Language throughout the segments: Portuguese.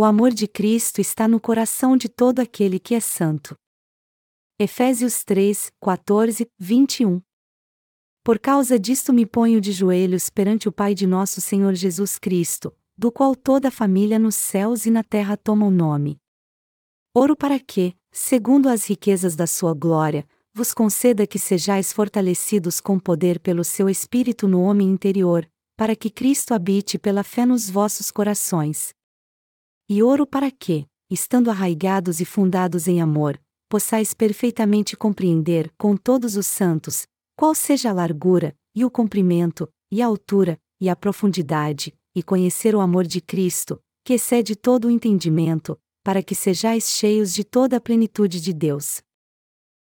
O amor de Cristo está no coração de todo aquele que é santo. Efésios 3, 14, 21 Por causa disto me ponho de joelhos perante o Pai de nosso Senhor Jesus Cristo, do qual toda a família nos céus e na terra toma o nome. Oro para que, segundo as riquezas da sua glória, vos conceda que sejais fortalecidos com poder pelo seu Espírito no homem interior, para que Cristo habite pela fé nos vossos corações e ouro para que, estando arraigados e fundados em amor, possais perfeitamente compreender com todos os santos, qual seja a largura, e o comprimento, e a altura, e a profundidade, e conhecer o amor de Cristo, que excede todo o entendimento, para que sejais cheios de toda a plenitude de Deus.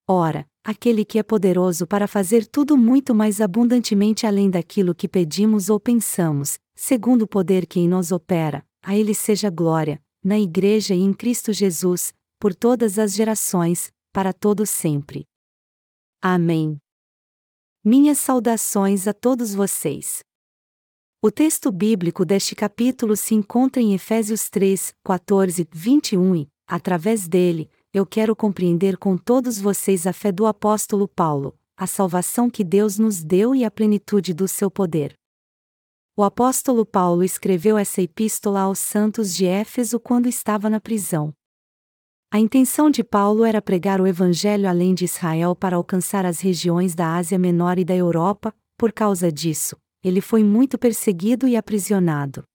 Ora, aquele que é poderoso para fazer tudo muito mais abundantemente além daquilo que pedimos ou pensamos, segundo o poder que em nós opera, a Ele seja glória, na Igreja e em Cristo Jesus, por todas as gerações, para todos sempre. Amém. Minhas saudações a todos vocês. O texto bíblico deste capítulo se encontra em Efésios 3, 14, 21 e, através dele, eu quero compreender com todos vocês a fé do apóstolo Paulo, a salvação que Deus nos deu e a plenitude do seu poder. O apóstolo Paulo escreveu essa epístola aos santos de Éfeso quando estava na prisão. A intenção de Paulo era pregar o evangelho além de Israel para alcançar as regiões da Ásia Menor e da Europa, por causa disso, ele foi muito perseguido e aprisionado.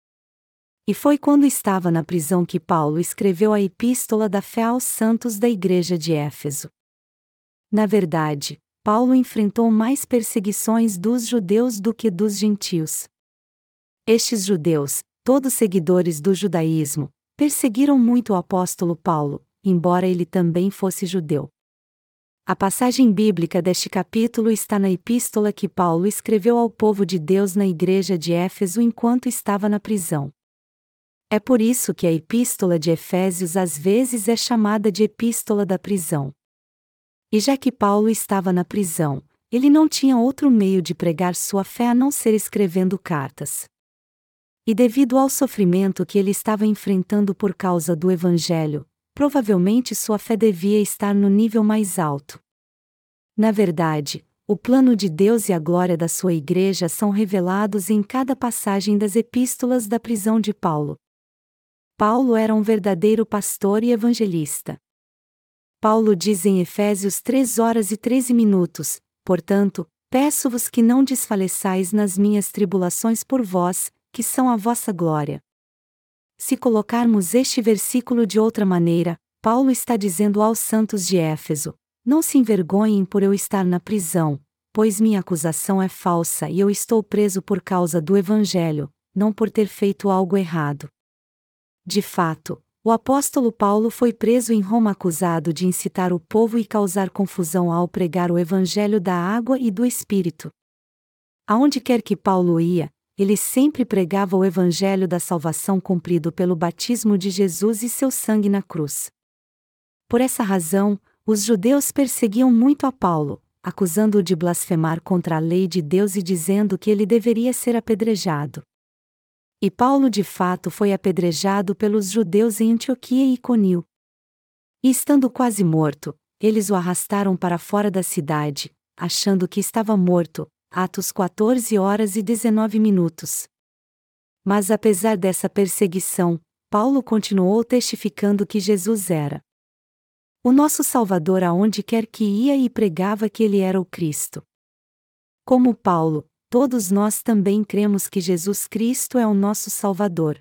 E foi quando estava na prisão que Paulo escreveu a Epístola da Fé aos Santos da Igreja de Éfeso. Na verdade, Paulo enfrentou mais perseguições dos judeus do que dos gentios. Estes judeus, todos seguidores do judaísmo, perseguiram muito o apóstolo Paulo, embora ele também fosse judeu. A passagem bíblica deste capítulo está na epístola que Paulo escreveu ao povo de Deus na igreja de Éfeso enquanto estava na prisão. É por isso que a epístola de Efésios às vezes é chamada de epístola da prisão. E já que Paulo estava na prisão, ele não tinha outro meio de pregar sua fé a não ser escrevendo cartas. E devido ao sofrimento que ele estava enfrentando por causa do Evangelho, provavelmente sua fé devia estar no nível mais alto. Na verdade, o plano de Deus e a glória da sua igreja são revelados em cada passagem das epístolas da prisão de Paulo. Paulo era um verdadeiro pastor e evangelista. Paulo diz em Efésios 3 horas e 13 minutos: Portanto, peço-vos que não desfaleçais nas minhas tribulações por vós, que são a vossa glória. Se colocarmos este versículo de outra maneira, Paulo está dizendo aos santos de Éfeso: Não se envergonhem por eu estar na prisão, pois minha acusação é falsa e eu estou preso por causa do Evangelho, não por ter feito algo errado. De fato, o apóstolo Paulo foi preso em Roma acusado de incitar o povo e causar confusão ao pregar o Evangelho da água e do Espírito. Aonde quer que Paulo ia, ele sempre pregava o evangelho da salvação cumprido pelo batismo de Jesus e seu sangue na cruz. Por essa razão, os judeus perseguiam muito a Paulo, acusando-o de blasfemar contra a lei de Deus e dizendo que ele deveria ser apedrejado. E Paulo de fato foi apedrejado pelos judeus em Antioquia e Iconil. E estando quase morto, eles o arrastaram para fora da cidade, achando que estava morto, Atos 14 horas e 19 minutos. Mas apesar dessa perseguição, Paulo continuou testificando que Jesus era o nosso Salvador aonde quer que ia e pregava que ele era o Cristo. Como Paulo, todos nós também cremos que Jesus Cristo é o nosso Salvador.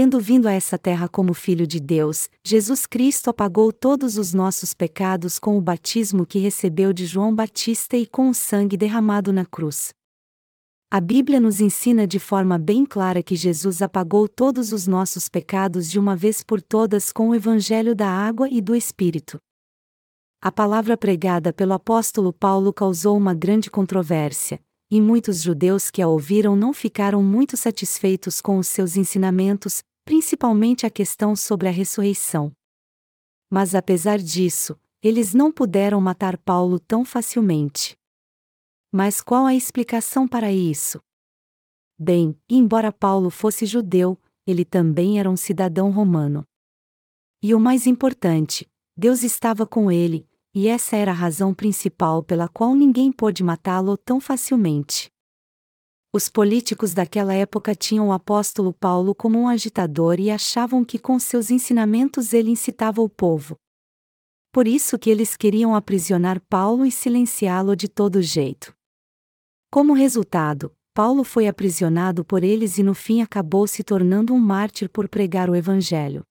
Tendo vindo a essa terra como Filho de Deus, Jesus Cristo apagou todos os nossos pecados com o batismo que recebeu de João Batista e com o sangue derramado na cruz. A Bíblia nos ensina de forma bem clara que Jesus apagou todos os nossos pecados de uma vez por todas com o Evangelho da água e do Espírito. A palavra pregada pelo apóstolo Paulo causou uma grande controvérsia, e muitos judeus que a ouviram não ficaram muito satisfeitos com os seus ensinamentos, principalmente a questão sobre a ressurreição. Mas apesar disso, eles não puderam matar Paulo tão facilmente. Mas qual a explicação para isso? Bem, embora Paulo fosse judeu, ele também era um cidadão romano. E o mais importante, Deus estava com ele, e essa era a razão principal pela qual ninguém pôde matá-lo tão facilmente. Os políticos daquela época tinham o apóstolo Paulo como um agitador e achavam que com seus ensinamentos ele incitava o povo. Por isso que eles queriam aprisionar Paulo e silenciá-lo de todo jeito. Como resultado, Paulo foi aprisionado por eles e no fim acabou se tornando um mártir por pregar o evangelho.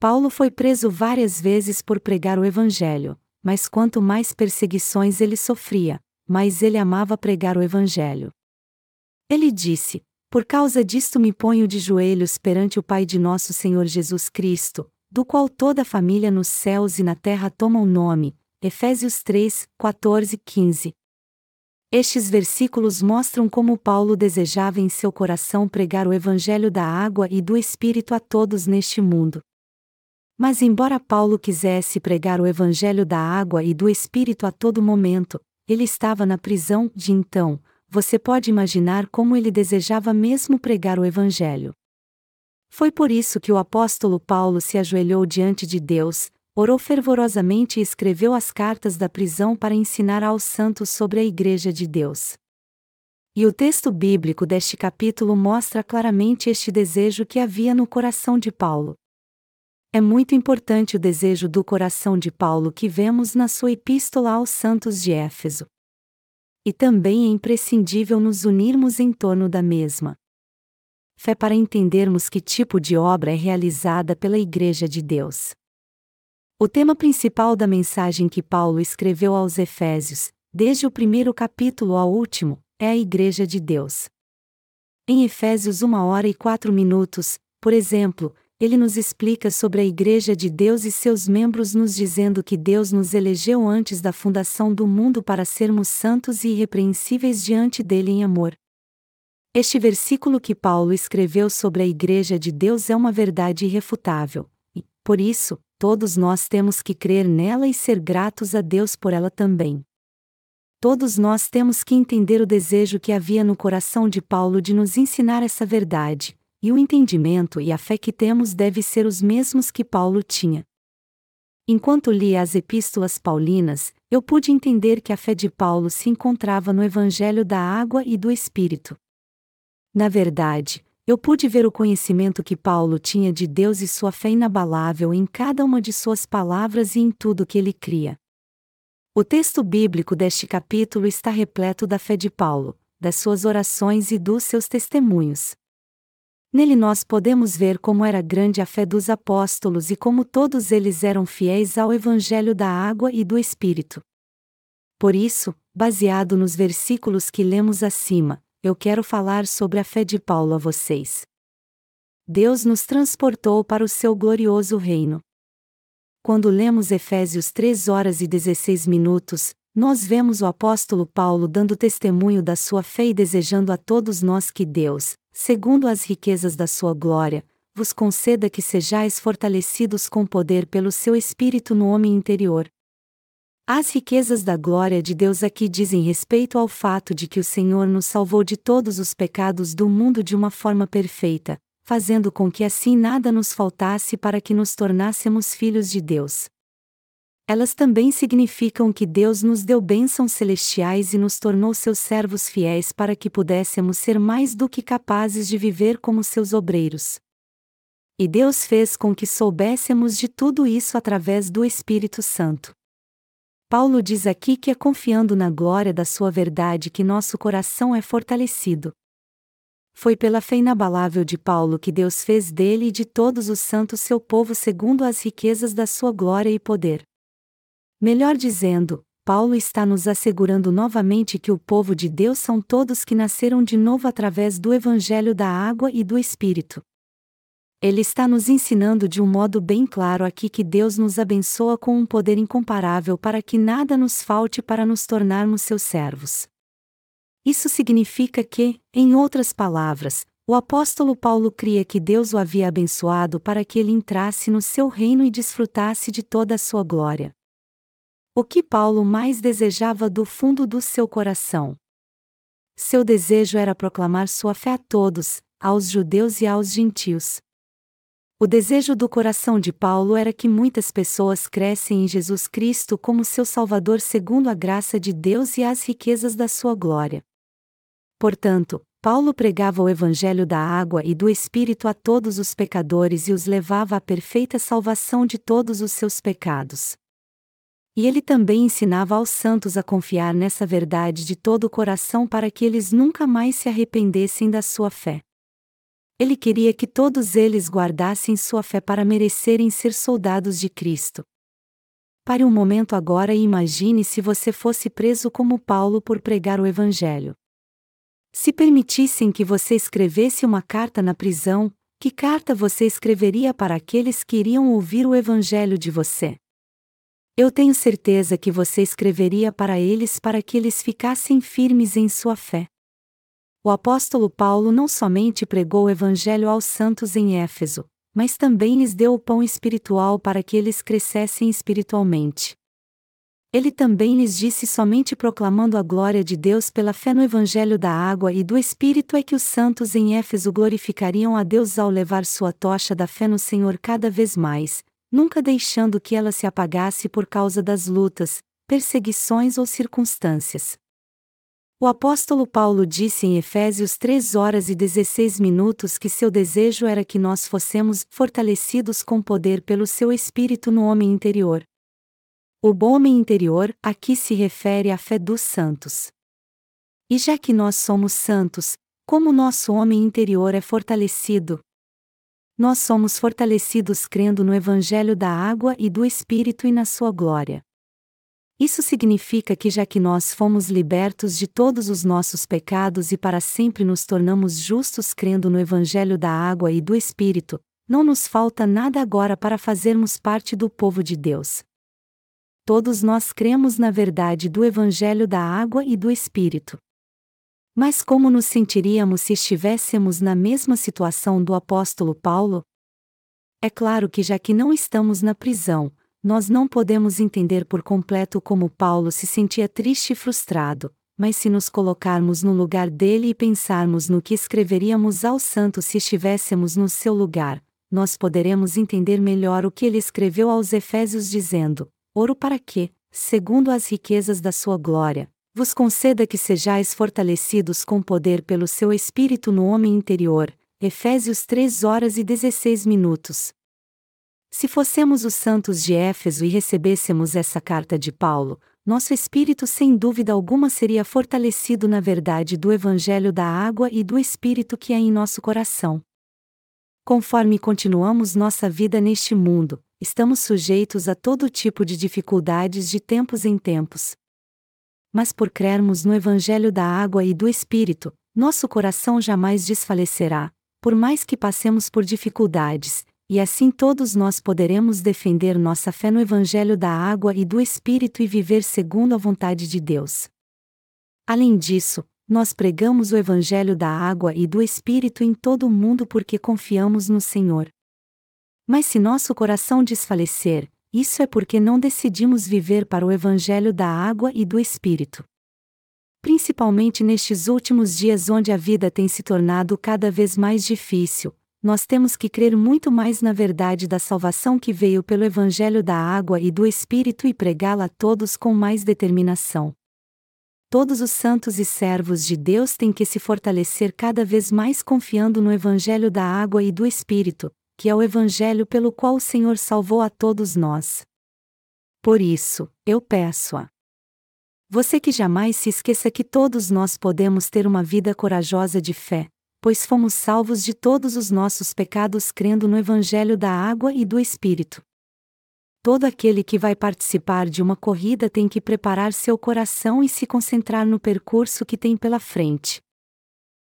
Paulo foi preso várias vezes por pregar o evangelho, mas quanto mais perseguições ele sofria, mais ele amava pregar o evangelho. Ele disse: Por causa disto me ponho de joelhos perante o Pai de nosso Senhor Jesus Cristo, do qual toda a família nos céus e na terra toma o nome. Efésios 3, 14, 15. Estes versículos mostram como Paulo desejava em seu coração pregar o Evangelho da água e do Espírito a todos neste mundo. Mas, embora Paulo quisesse pregar o Evangelho da água e do Espírito a todo momento, ele estava na prisão de então, você pode imaginar como ele desejava mesmo pregar o Evangelho. Foi por isso que o apóstolo Paulo se ajoelhou diante de Deus, orou fervorosamente e escreveu as cartas da prisão para ensinar aos santos sobre a Igreja de Deus. E o texto bíblico deste capítulo mostra claramente este desejo que havia no coração de Paulo. É muito importante o desejo do coração de Paulo que vemos na sua epístola aos santos de Éfeso e também é imprescindível nos unirmos em torno da mesma. Fé para entendermos que tipo de obra é realizada pela Igreja de Deus. O tema principal da mensagem que Paulo escreveu aos Efésios, desde o primeiro capítulo ao último, é a Igreja de Deus. Em Efésios 1 hora e 4 minutos, por exemplo, ele nos explica sobre a Igreja de Deus e seus membros, nos dizendo que Deus nos elegeu antes da fundação do mundo para sermos santos e irrepreensíveis diante dele em amor. Este versículo que Paulo escreveu sobre a Igreja de Deus é uma verdade irrefutável, e, por isso, todos nós temos que crer nela e ser gratos a Deus por ela também. Todos nós temos que entender o desejo que havia no coração de Paulo de nos ensinar essa verdade, e o entendimento e a fé que temos deve ser os mesmos que Paulo tinha. Enquanto lia as epístolas paulinas, eu pude entender que a fé de Paulo se encontrava no Evangelho da água e do Espírito. Na verdade, eu pude ver o conhecimento que Paulo tinha de Deus e sua fé inabalável em cada uma de suas palavras e em tudo que ele cria. O texto bíblico deste capítulo está repleto da fé de Paulo, das suas orações e dos seus testemunhos. Nele nós podemos ver como era grande a fé dos apóstolos e como todos eles eram fiéis ao Evangelho da água e do Espírito. Por isso, baseado nos versículos que lemos acima, eu quero falar sobre a fé de Paulo a vocês. Deus nos transportou para o seu glorioso reino. Quando lemos Efésios 3 horas e 16 minutos, nós vemos o apóstolo Paulo dando testemunho da sua fé e desejando a todos nós que Deus, segundo as riquezas da sua glória, vos conceda que sejais fortalecidos com poder pelo seu Espírito no homem interior. As riquezas da glória de Deus aqui dizem respeito ao fato de que o Senhor nos salvou de todos os pecados do mundo de uma forma perfeita, fazendo com que assim nada nos faltasse para que nos tornássemos filhos de Deus. Elas também significam que Deus nos deu bênçãos celestiais e nos tornou seus servos fiéis para que pudéssemos ser mais do que capazes de viver como seus obreiros. E Deus fez com que soubéssemos de tudo isso através do Espírito Santo. Paulo diz aqui que é confiando na glória da sua verdade que nosso coração é fortalecido. Foi pela fé inabalável de Paulo que Deus fez dele e de todos os santos seu povo segundo as riquezas da sua glória e poder. Melhor dizendo, Paulo está nos assegurando novamente que o povo de Deus são todos que nasceram de novo através do Evangelho da água e do Espírito. Ele está nos ensinando de um modo bem claro aqui que Deus nos abençoa com um poder incomparável para que nada nos falte para nos tornarmos seus servos. Isso significa que, em outras palavras, o apóstolo Paulo cria que Deus o havia abençoado para que ele entrasse no seu reino e desfrutasse de toda a sua glória. O que Paulo mais desejava do fundo do seu coração? Seu desejo era proclamar sua fé a todos, aos judeus e aos gentios. O desejo do coração de Paulo era que muitas pessoas crescem em Jesus Cristo como seu Salvador segundo a graça de Deus e as riquezas da sua glória. Portanto, Paulo pregava o Evangelho da água e do Espírito a todos os pecadores e os levava à perfeita salvação de todos os seus pecados. E ele também ensinava aos santos a confiar nessa verdade de todo o coração para que eles nunca mais se arrependessem da sua fé. Ele queria que todos eles guardassem sua fé para merecerem ser soldados de Cristo. Pare um momento agora e imagine se você fosse preso como Paulo por pregar o Evangelho. Se permitissem que você escrevesse uma carta na prisão, que carta você escreveria para aqueles que iriam ouvir o Evangelho de você? Eu tenho certeza que você escreveria para eles para que eles ficassem firmes em sua fé. O apóstolo Paulo não somente pregou o Evangelho aos santos em Éfeso, mas também lhes deu o pão espiritual para que eles crescessem espiritualmente. Ele também lhes disse somente proclamando a glória de Deus pela fé no Evangelho da água e do Espírito é que os santos em Éfeso glorificariam a Deus ao levar sua tocha da fé no Senhor cada vez mais, nunca deixando que ela se apagasse por causa das lutas, perseguições ou circunstâncias. O apóstolo Paulo disse em Efésios 3 horas e 16 minutos que seu desejo era que nós fossemos fortalecidos com poder pelo seu espírito no homem interior. O bom homem interior aqui se refere à fé dos santos. E já que nós somos santos, como nosso homem interior é fortalecido? Nós somos fortalecidos crendo no Evangelho da água e do Espírito e na sua glória. Isso significa que já que nós fomos libertos de todos os nossos pecados e para sempre nos tornamos justos crendo no Evangelho da água e do Espírito, não nos falta nada agora para fazermos parte do povo de Deus. Todos nós cremos na verdade do Evangelho da água e do Espírito. Mas como nos sentiríamos se estivéssemos na mesma situação do apóstolo Paulo? É claro que já que não estamos na prisão, nós não podemos entender por completo como Paulo se sentia triste e frustrado, mas se nos colocarmos no lugar dele e pensarmos no que escreveríamos aos santos se estivéssemos no seu lugar, nós poderemos entender melhor o que ele escreveu aos Efésios dizendo: Ouro para que, segundo as riquezas da sua glória, vos conceda que sejais fortalecidos com poder pelo seu espírito no homem interior. Efésios 3 horas e 16 minutos. Se fossemos os santos de Éfeso e recebêssemos essa carta de Paulo, nosso espírito sem dúvida alguma seria fortalecido na verdade do Evangelho da água e do Espírito que é em nosso coração. Conforme continuamos nossa vida neste mundo, estamos sujeitos a todo tipo de dificuldades de tempos em tempos. Mas por crermos no Evangelho da água e do Espírito, nosso coração jamais desfalecerá, por mais que passemos por dificuldades, e assim todos nós poderemos defender nossa fé no Evangelho da água e do Espírito e viver segundo a vontade de Deus. Além disso, nós pregamos o Evangelho da água e do Espírito em todo o mundo porque confiamos no Senhor. Mas se nosso coração desfalecer, isso é porque não decidimos viver para o Evangelho da água e do Espírito. Principalmente nestes últimos dias onde a vida tem se tornado cada vez mais difícil, nós temos que crer muito mais na verdade da salvação que veio pelo Evangelho da água e do Espírito e pregá-la a todos com mais determinação. Todos os santos e servos de Deus têm que se fortalecer cada vez mais confiando no Evangelho da água e do Espírito, que é o Evangelho pelo qual o Senhor salvou a todos nós. Por isso, eu peço a você que jamais se esqueça que todos nós podemos ter uma vida corajosa de fé, pois fomos salvos de todos os nossos pecados crendo no Evangelho da água e do Espírito. Todo aquele que vai participar de uma corrida tem que preparar seu coração e se concentrar no percurso que tem pela frente.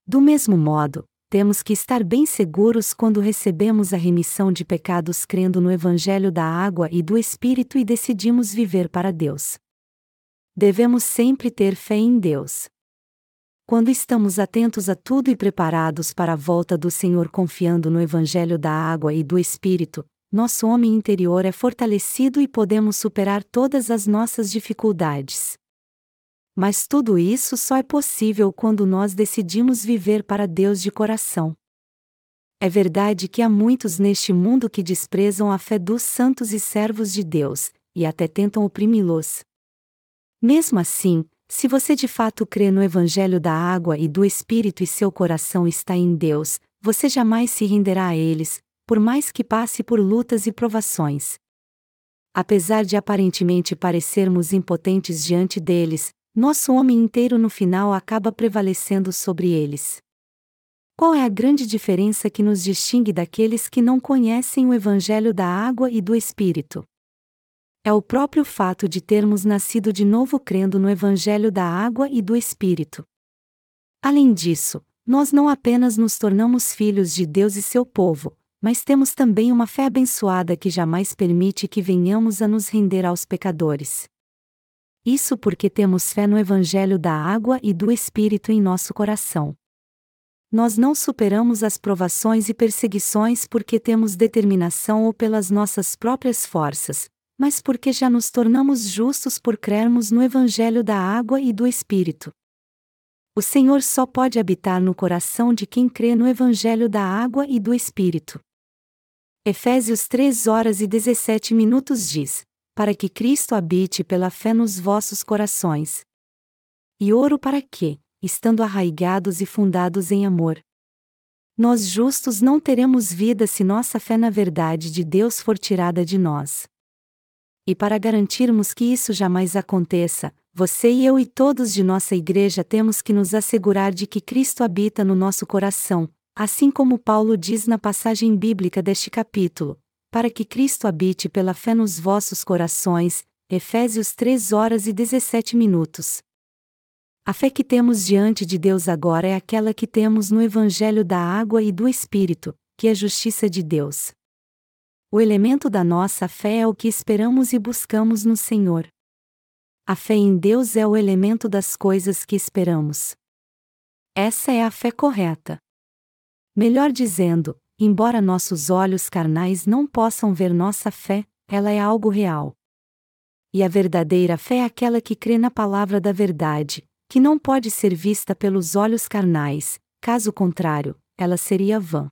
Do mesmo modo, temos que estar bem seguros quando recebemos a remissão de pecados crendo no Evangelho da água e do Espírito e decidimos viver para Deus. Devemos sempre ter fé em Deus. Quando estamos atentos a tudo e preparados para a volta do Senhor confiando no Evangelho da água e do Espírito, nosso homem interior é fortalecido e podemos superar todas as nossas dificuldades. Mas tudo isso só é possível quando nós decidimos viver para Deus de coração. É verdade que há muitos neste mundo que desprezam a fé dos santos e servos de Deus, e até tentam oprimi-los. Mesmo assim, se você de fato crê no Evangelho da água e do Espírito e seu coração está em Deus, você jamais se renderá a eles, por mais que passe por lutas e provações. Apesar de aparentemente parecermos impotentes diante deles, nosso homem inteiro no final acaba prevalecendo sobre eles. Qual é a grande diferença que nos distingue daqueles que não conhecem o Evangelho da água e do Espírito? É o próprio fato de termos nascido de novo crendo no Evangelho da água e do Espírito. Além disso, nós não apenas nos tornamos filhos de Deus e seu povo, mas temos também uma fé abençoada que jamais permite que venhamos a nos render aos pecadores. Isso porque temos fé no Evangelho da água e do Espírito em nosso coração nós não superamos as provações e perseguições porque temos determinação ou pelas nossas próprias forças, mas porque já nos tornamos justos por crermos no Evangelho da água e do Espírito. O Senhor só pode habitar no coração de quem crê no Evangelho da água e do Espírito. Efésios 3 horas e 17 minutos diz: Para que Cristo habite pela fé nos vossos corações. E oro para que, estando arraigados e fundados em amor. Nós justos não teremos vida se nossa fé na verdade de Deus for tirada de nós. E para garantirmos que isso jamais aconteça, você e eu e todos de nossa igreja temos que nos assegurar de que Cristo habita no nosso coração, assim como Paulo diz na passagem bíblica deste capítulo, para que Cristo habite pela fé nos vossos corações, Efésios 3 horas e 17 minutos. A fé que temos diante de Deus agora é aquela que temos no Evangelho da Água e do Espírito, que é justiça de Deus. O elemento da nossa fé é o que esperamos e buscamos no Senhor. A fé em Deus é o elemento das coisas que esperamos. Essa é a fé correta. Melhor dizendo, embora nossos olhos carnais não possam ver nossa fé, ela é algo real. E a verdadeira fé é aquela que crê na palavra da verdade, que não pode ser vista pelos olhos carnais, caso contrário, ela seria vã.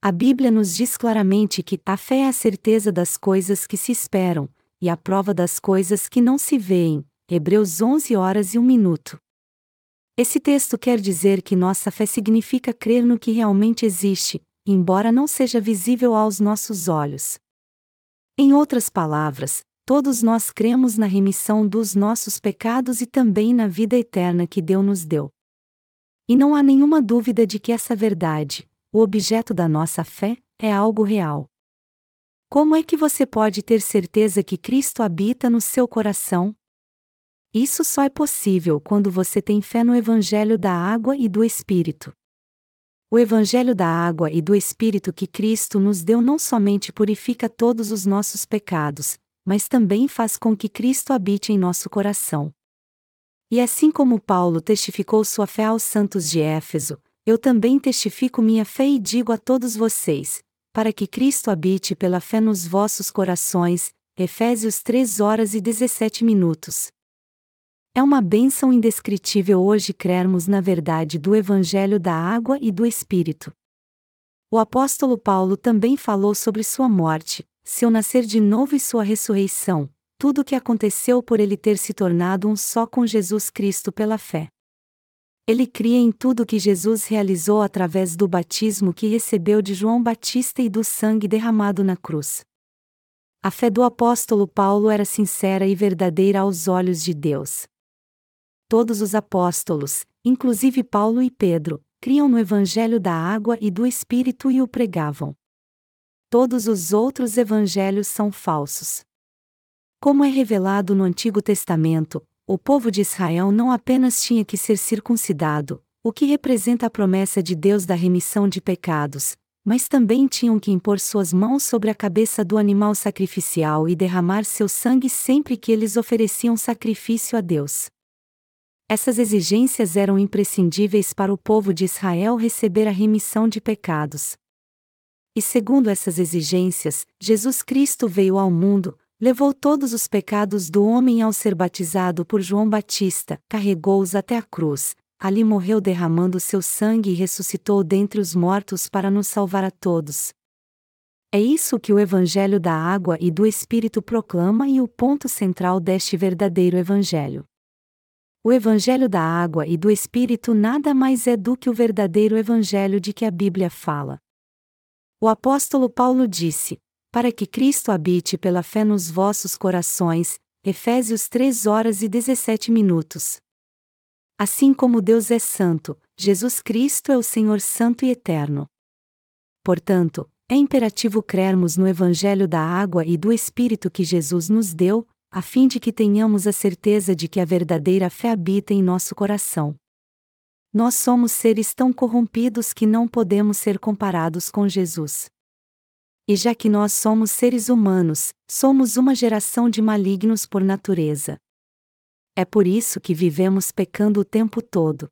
A Bíblia nos diz claramente que a fé é a certeza das coisas que se esperam, e a prova das coisas que não se veem. Hebreus 11 horas e 1 minuto. Esse texto quer dizer que nossa fé significa crer no que realmente existe, embora não seja visível aos nossos olhos. Em outras palavras, todos nós cremos na remissão dos nossos pecados e também na vida eterna que Deus nos deu. E não há nenhuma dúvida de que essa verdade, o objeto da nossa fé, é algo real. Como é que você pode ter certeza que Cristo habita no seu coração? Isso só é possível quando você tem fé no Evangelho da água e do Espírito. O Evangelho da água e do Espírito que Cristo nos deu não somente purifica todos os nossos pecados, mas também faz com que Cristo habite em nosso coração. E assim como Paulo testificou sua fé aos santos de Éfeso, eu também testifico minha fé e digo a todos vocês, para que Cristo habite pela fé nos vossos corações. Efésios 3 horas e 17 minutos. É uma bênção indescritível hoje crermos na verdade do Evangelho da água e do Espírito. O apóstolo Paulo também falou sobre sua morte, seu nascer de novo e sua ressurreição, tudo o que aconteceu por ele ter se tornado um só com Jesus Cristo pela fé. Ele cria em tudo que Jesus realizou através do batismo que recebeu de João Batista e do sangue derramado na cruz. A fé do apóstolo Paulo era sincera e verdadeira aos olhos de Deus. Todos os apóstolos, inclusive Paulo e Pedro, criam no Evangelho da água e do Espírito e o pregavam todos os outros evangelhos são falsos. Como é revelado no Antigo Testamento, o povo de Israel não apenas tinha que ser circuncidado, o que representa a promessa de Deus da remissão de pecados, mas também tinham que impor suas mãos sobre a cabeça do animal sacrificial e derramar seu sangue sempre que eles ofereciam sacrifício a Deus. Essas exigências eram imprescindíveis para o povo de Israel receber a remissão de pecados. E segundo essas exigências, Jesus Cristo veio ao mundo, levou todos os pecados do homem ao ser batizado por João Batista, carregou-os até a cruz, ali morreu derramando seu sangue e ressuscitou dentre os mortos para nos salvar a todos. É isso que o Evangelho da Água e do Espírito proclama e o ponto central deste verdadeiro Evangelho. O Evangelho da Água e do Espírito nada mais é do que o verdadeiro Evangelho de que a Bíblia fala. O apóstolo Paulo disse: Para que Cristo habite pela fé nos vossos corações, Efésios 3 horas e 17 minutos. Assim como Deus é santo, Jesus Cristo é o Senhor Santo e Eterno. Portanto, é imperativo crermos no Evangelho da água e do Espírito que Jesus nos deu, a fim de que tenhamos a certeza de que a verdadeira fé habita em nosso coração. Nós somos seres tão corrompidos que não podemos ser comparados com Jesus. E já que nós somos seres humanos, somos uma geração de malignos por natureza. É por isso que vivemos pecando o tempo todo.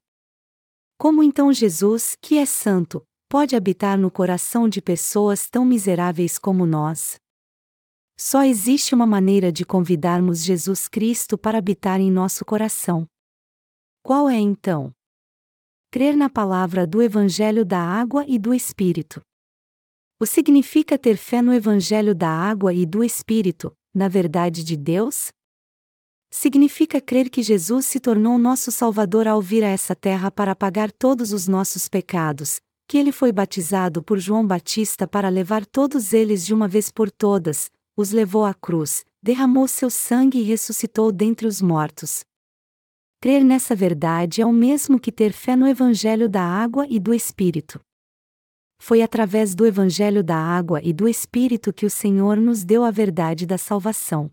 Como então Jesus, que é santo, pode habitar no coração de pessoas tão miseráveis como nós? Só existe uma maneira de convidarmos Jesus Cristo para habitar em nosso coração. Qual é então? Crer na palavra do Evangelho da Água e do Espírito. O significa ter fé no Evangelho da Água e do Espírito, na verdade de Deus? Significa crer que Jesus se tornou nosso Salvador ao vir a essa terra para pagar todos os nossos pecados, que ele foi batizado por João Batista para levar todos eles de uma vez por todas, os levou à cruz, derramou seu sangue e ressuscitou dentre os mortos. Crer nessa verdade é o mesmo que ter fé no Evangelho da água e do Espírito. Foi através do Evangelho da água e do Espírito que o Senhor nos deu a verdade da salvação.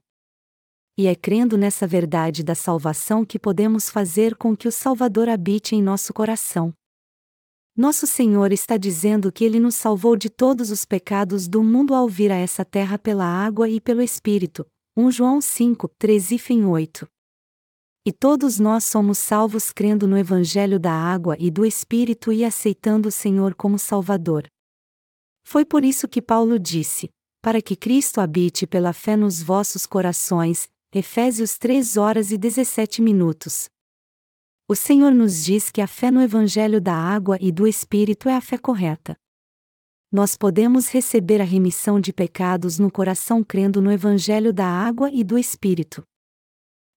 E é crendo nessa verdade da salvação que podemos fazer com que o Salvador habite em nosso coração. Nosso Senhor está dizendo que Ele nos salvou de todos os pecados do mundo ao vir a essa terra pela água e pelo Espírito. 1 João 5, 13 e 8. E todos nós somos salvos crendo no Evangelho da água e do Espírito e aceitando o Senhor como Salvador. Foi por isso que Paulo disse: Para que Cristo habite pela fé nos vossos corações. Efésios 3 horas e 17 minutos. O Senhor nos diz que a fé no Evangelho da água e do Espírito é a fé correta. Nós podemos receber a remissão de pecados no coração crendo no Evangelho da água e do Espírito.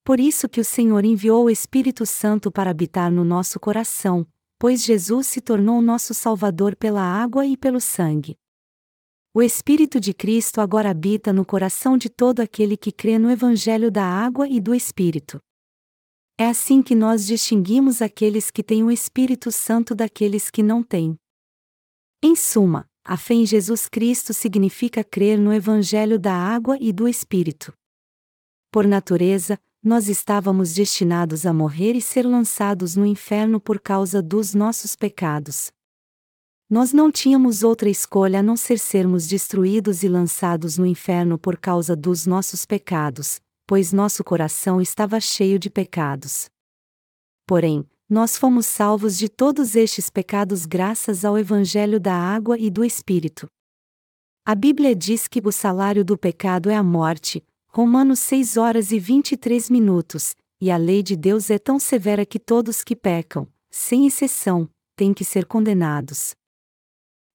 Por isso que o Senhor enviou o Espírito Santo para habitar no nosso coração, pois Jesus se tornou nosso Salvador pela água e pelo sangue. O Espírito de Cristo agora habita no coração de todo aquele que crê no Evangelho da água e do Espírito. É assim que nós distinguimos aqueles que têm o Espírito Santo daqueles que não têm. Em suma, a fé em Jesus Cristo significa crer no Evangelho da água e do Espírito. Por natureza, nós estávamos destinados a morrer e ser lançados no inferno por causa dos nossos pecados. Nós não tínhamos outra escolha a não ser sermos destruídos e lançados no inferno por causa dos nossos pecados, pois nosso coração estava cheio de pecados. Porém, nós fomos salvos de todos estes pecados graças ao Evangelho da água e do Espírito. A Bíblia diz que o salário do pecado é a morte, Romanos 6 horas e 23 minutos, e a lei de Deus é tão severa que todos que pecam, sem exceção, têm que ser condenados.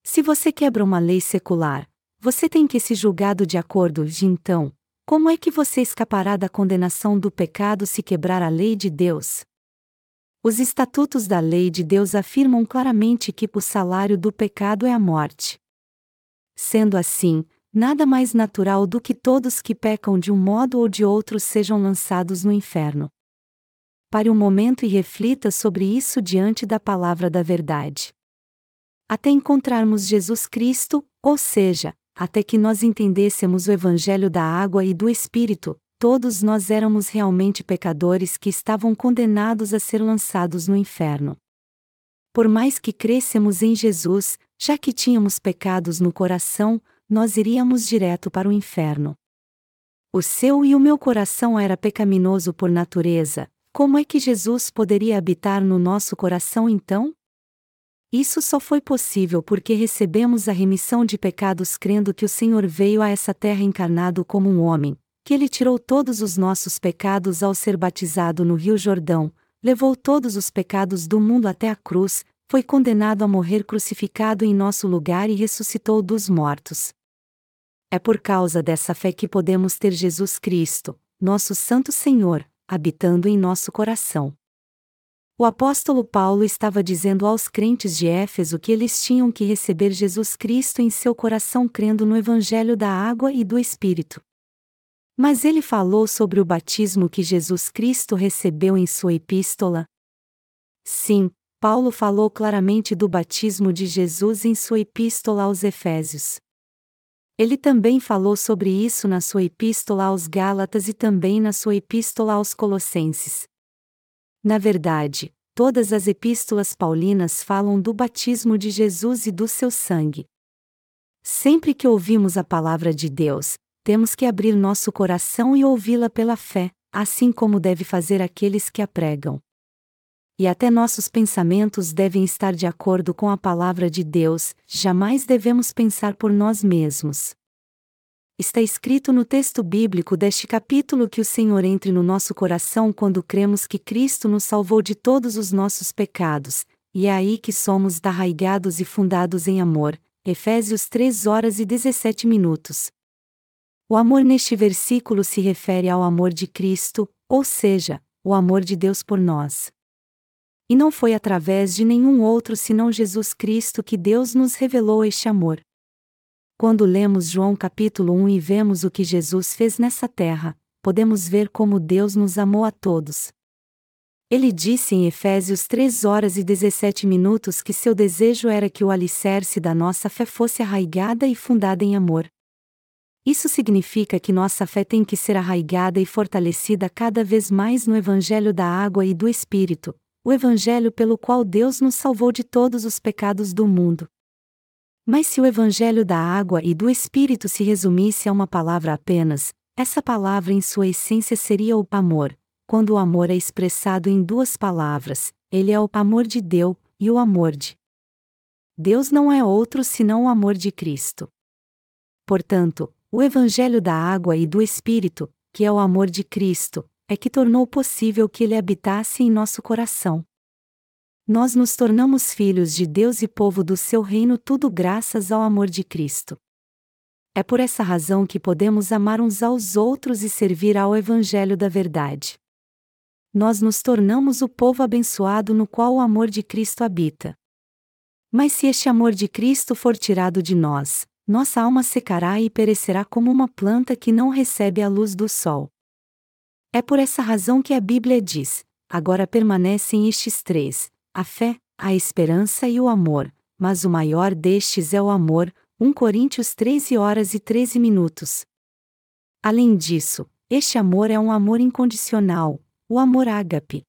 Se você quebra uma lei secular, você tem que ser julgado de acordo de então, como é que você escapará da condenação do pecado se quebrar a lei de Deus? Os estatutos da lei de Deus afirmam claramente que o salário do pecado é a morte. Sendo assim, nada mais natural do que todos que pecam de um modo ou de outro sejam lançados no inferno. Pare um momento e reflita sobre isso diante da palavra da verdade. Até encontrarmos Jesus Cristo, ou seja, até que nós entendêssemos o Evangelho da água e do Espírito, todos nós éramos realmente pecadores que estavam condenados a ser lançados no inferno. Por mais que crescemos em Jesus, já que tínhamos pecados no coração, nós iríamos direto para o inferno. O seu e o meu coração era pecaminoso por natureza, como é que Jesus poderia habitar no nosso coração então? Isso só foi possível porque recebemos a remissão de pecados crendo que o Senhor veio a essa terra encarnado como um homem, que ele tirou todos os nossos pecados ao ser batizado no Rio Jordão, levou todos os pecados do mundo até a cruz, foi condenado a morrer crucificado em nosso lugar e ressuscitou dos mortos. É por causa dessa fé que podemos ter Jesus Cristo, nosso Santo Senhor, habitando em nosso coração. O apóstolo Paulo estava dizendo aos crentes de Éfeso que eles tinham que receber Jesus Cristo em seu coração crendo no Evangelho da água e do Espírito. Mas ele falou sobre o batismo que Jesus Cristo recebeu em sua epístola? Sim, Paulo falou claramente do batismo de Jesus em sua epístola aos Efésios. Ele também falou sobre isso na sua epístola aos Gálatas e também na sua epístola aos Colossenses. Na verdade, todas as epístolas paulinas falam do batismo de Jesus e do seu sangue. Sempre que ouvimos a palavra de Deus, temos que abrir nosso coração e ouvi-la pela fé, assim como deve fazer aqueles que a pregam. E até nossos pensamentos devem estar de acordo com a palavra de Deus, jamais devemos pensar por nós mesmos. Está escrito no texto bíblico deste capítulo que o Senhor entre no nosso coração quando cremos que Cristo nos salvou de todos os nossos pecados, e é aí que somos arraigados e fundados em amor. Efésios 3 horas e 17 minutos. O amor neste versículo se refere ao amor de Cristo, ou seja, o amor de Deus por nós. E não foi através de nenhum outro senão Jesus Cristo que Deus nos revelou este amor. Quando lemos João capítulo 1 e vemos o que Jesus fez nessa terra, podemos ver como Deus nos amou a todos. Ele disse em Efésios 3 horas e 17 minutos que seu desejo era que o alicerce da nossa fé fosse arraigada e fundada em amor. Isso significa que nossa fé tem que ser arraigada e fortalecida cada vez mais no Evangelho da Água e do Espírito, o Evangelho pelo qual Deus nos salvou de todos os pecados do mundo. Mas se o Evangelho da Água e do Espírito se resumisse a uma palavra apenas, essa palavra em sua essência seria o amor. Quando o amor é expressado em duas palavras, ele é o amor de Deus e o amor de Deus não é outro senão o amor de Cristo. Portanto, o Evangelho da água e do Espírito, que é o amor de Cristo, é que tornou possível que ele habitasse em nosso coração. Nós nos tornamos filhos de Deus e povo do seu reino, tudo graças ao amor de Cristo. É por essa razão que podemos amar uns aos outros e servir ao Evangelho da Verdade. Nós nos tornamos o povo abençoado no qual o amor de Cristo habita. Mas se este amor de Cristo for tirado de nós, nossa alma secará e perecerá como uma planta que não recebe a luz do sol. É por essa razão que a Bíblia diz: agora permanecem estes três: a fé, a esperança e o amor, mas o maior destes é o amor. 1 Coríntios 13 horas e 13 minutos. Além disso, este amor é um amor incondicional, o amor ágape.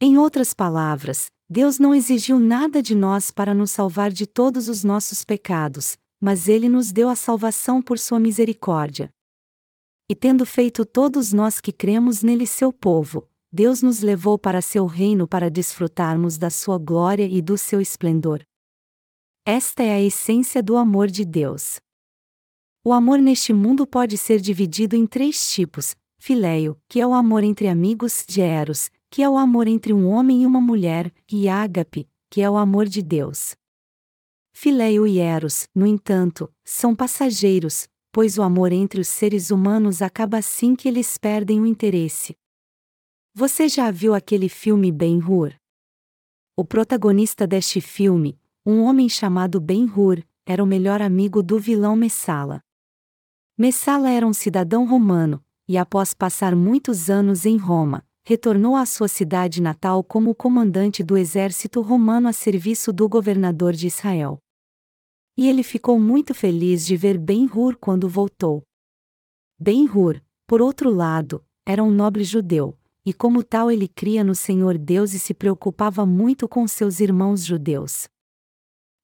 Em outras palavras, Deus não exigiu nada de nós para nos salvar de todos os nossos pecados, mas ele nos deu a salvação por sua misericórdia. E tendo feito todos nós que cremos nele seu povo, Deus nos levou para seu reino para desfrutarmos da sua glória e do seu esplendor. Esta é a essência do amor de Deus. O amor neste mundo pode ser dividido em três tipos: filéio, que é o amor entre amigos, de eros, que é o amor entre um homem e uma mulher, e ágape, que é o amor de Deus. Filéio e Eros, no entanto, são passageiros, pois o amor entre os seres humanos acaba assim que eles perdem o interesse. Você já viu aquele filme Ben-Hur? O protagonista deste filme, um homem chamado Ben-Hur, era o melhor amigo do vilão Messala. Messala era um cidadão romano, e após passar muitos anos em Roma, retornou à sua cidade natal como comandante do exército romano a serviço do governador de Israel. E ele ficou muito feliz de ver Ben-Hur quando voltou. Ben-Hur, por outro lado, era um nobre judeu, e como tal ele cria no Senhor Deus e se preocupava muito com seus irmãos judeus.